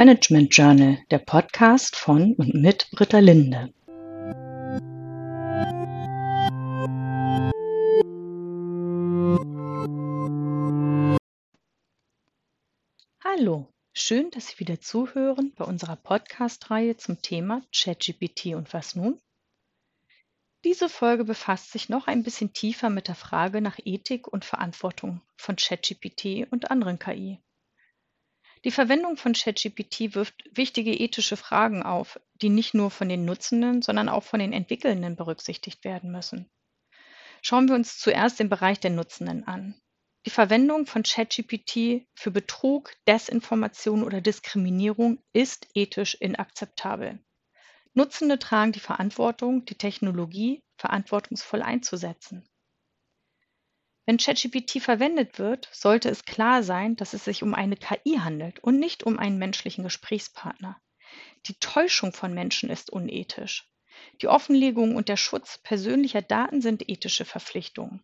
Management Journal, der Podcast von und mit Britta Linde. Hallo, schön, dass Sie wieder zuhören bei unserer Podcast-Reihe zum Thema ChatGPT und was nun? Diese Folge befasst sich noch ein bisschen tiefer mit der Frage nach Ethik und Verantwortung von ChatGPT und anderen KI. Die Verwendung von ChatGPT wirft wichtige ethische Fragen auf, die nicht nur von den Nutzenden, sondern auch von den Entwickelnden berücksichtigt werden müssen. Schauen wir uns zuerst den Bereich der Nutzenden an. Die Verwendung von ChatGPT für Betrug, Desinformation oder Diskriminierung ist ethisch inakzeptabel. Nutzende tragen die Verantwortung, die Technologie verantwortungsvoll einzusetzen. Wenn ChatGPT verwendet wird, sollte es klar sein, dass es sich um eine KI handelt und nicht um einen menschlichen Gesprächspartner. Die Täuschung von Menschen ist unethisch. Die Offenlegung und der Schutz persönlicher Daten sind ethische Verpflichtungen.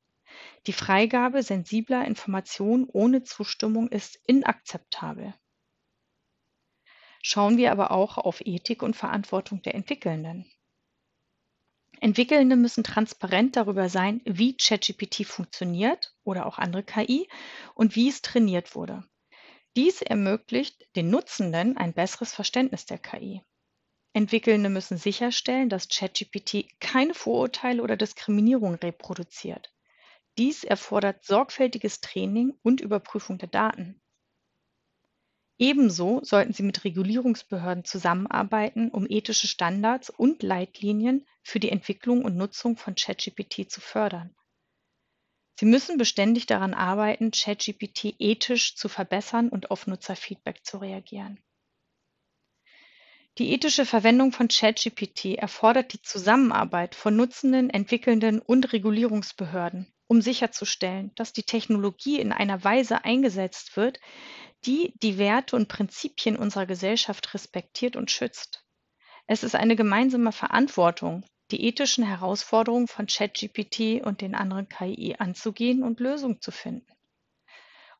Die Freigabe sensibler Informationen ohne Zustimmung ist inakzeptabel. Schauen wir aber auch auf Ethik und Verantwortung der Entwickelnden. Entwickelnde müssen transparent darüber sein, wie ChatGPT funktioniert oder auch andere KI und wie es trainiert wurde. Dies ermöglicht den Nutzenden ein besseres Verständnis der KI. Entwickelnde müssen sicherstellen, dass ChatGPT keine Vorurteile oder Diskriminierung reproduziert. Dies erfordert sorgfältiges Training und Überprüfung der Daten. Ebenso sollten sie mit Regulierungsbehörden zusammenarbeiten, um ethische Standards und Leitlinien für die Entwicklung und Nutzung von ChatGPT zu fördern. Sie müssen beständig daran arbeiten, ChatGPT ethisch zu verbessern und auf Nutzerfeedback zu reagieren. Die ethische Verwendung von ChatGPT erfordert die Zusammenarbeit von Nutzenden, Entwickelnden und Regulierungsbehörden, um sicherzustellen, dass die Technologie in einer Weise eingesetzt wird, die die Werte und Prinzipien unserer Gesellschaft respektiert und schützt. Es ist eine gemeinsame Verantwortung, die ethischen Herausforderungen von ChatGPT und den anderen KI anzugehen und Lösungen zu finden.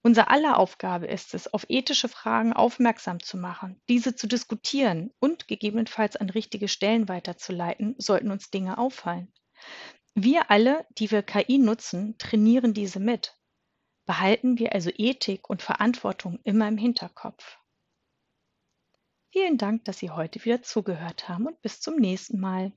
Unser aller Aufgabe ist es, auf ethische Fragen aufmerksam zu machen, diese zu diskutieren und gegebenenfalls an richtige Stellen weiterzuleiten, sollten uns Dinge auffallen. Wir alle, die wir KI nutzen, trainieren diese mit. Behalten wir also Ethik und Verantwortung immer im Hinterkopf. Vielen Dank, dass Sie heute wieder zugehört haben und bis zum nächsten Mal.